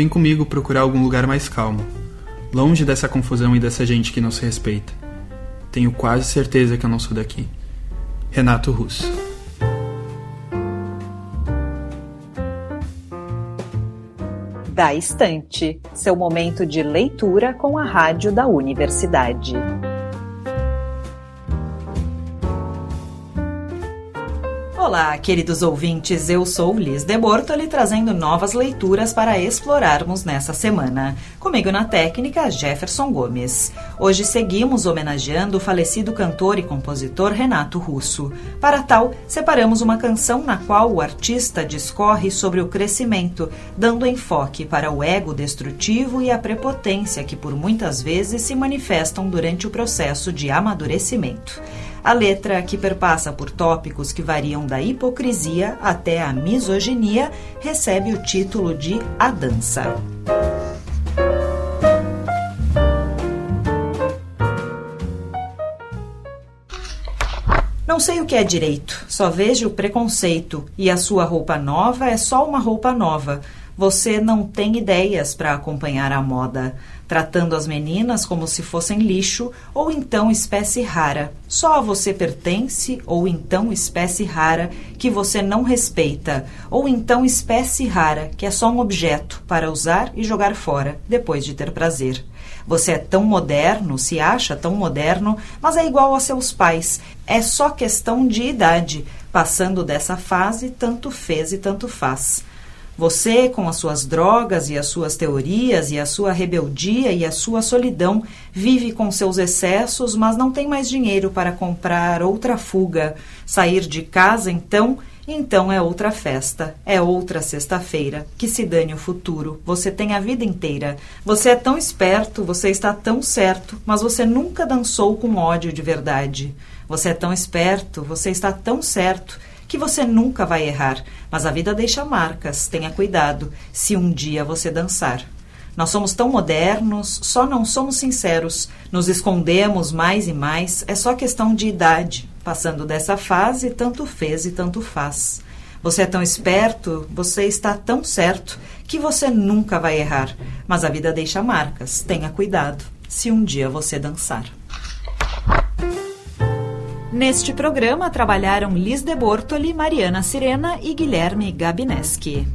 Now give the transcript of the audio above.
Vem comigo procurar algum lugar mais calmo, longe dessa confusão e dessa gente que não se respeita. Tenho quase certeza que eu não sou daqui. Renato Russo. Da Estante, seu momento de leitura com a rádio da universidade. Olá, queridos ouvintes, eu sou Liz de Bortoli trazendo novas leituras para explorarmos nessa semana. Comigo na técnica, Jefferson Gomes. Hoje seguimos homenageando o falecido cantor e compositor Renato Russo. Para tal, separamos uma canção na qual o artista discorre sobre o crescimento, dando enfoque para o ego destrutivo e a prepotência que por muitas vezes se manifestam durante o processo de amadurecimento. A letra, que perpassa por tópicos que variam da hipocrisia até a misoginia, recebe o título de A Dança. Não sei o que é direito, só vejo o preconceito, e a sua roupa nova é só uma roupa nova. Você não tem ideias para acompanhar a moda tratando as meninas como se fossem lixo ou então espécie rara. Só a você pertence ou então espécie rara que você não respeita, ou então espécie rara que é só um objeto para usar e jogar fora depois de ter prazer. Você é tão moderno, se acha tão moderno, mas é igual a seus pais. É só questão de idade. Passando dessa fase, tanto fez e tanto faz. Você, com as suas drogas e as suas teorias e a sua rebeldia e a sua solidão, vive com seus excessos, mas não tem mais dinheiro para comprar outra fuga. Sair de casa, então, então é outra festa, é outra sexta-feira. Que se dane o futuro. Você tem a vida inteira. Você é tão esperto, você está tão certo, mas você nunca dançou com ódio de verdade. Você é tão esperto, você está tão certo que você nunca vai errar, mas a vida deixa marcas, tenha cuidado, se um dia você dançar. Nós somos tão modernos, só não somos sinceros, nos escondemos mais e mais, é só questão de idade. Passando dessa fase, tanto fez e tanto faz. Você é tão esperto, você está tão certo, que você nunca vai errar, mas a vida deixa marcas, tenha cuidado, se um dia você dançar. Neste programa trabalharam Liz de Bortoli, Mariana Sirena e Guilherme Gabineski.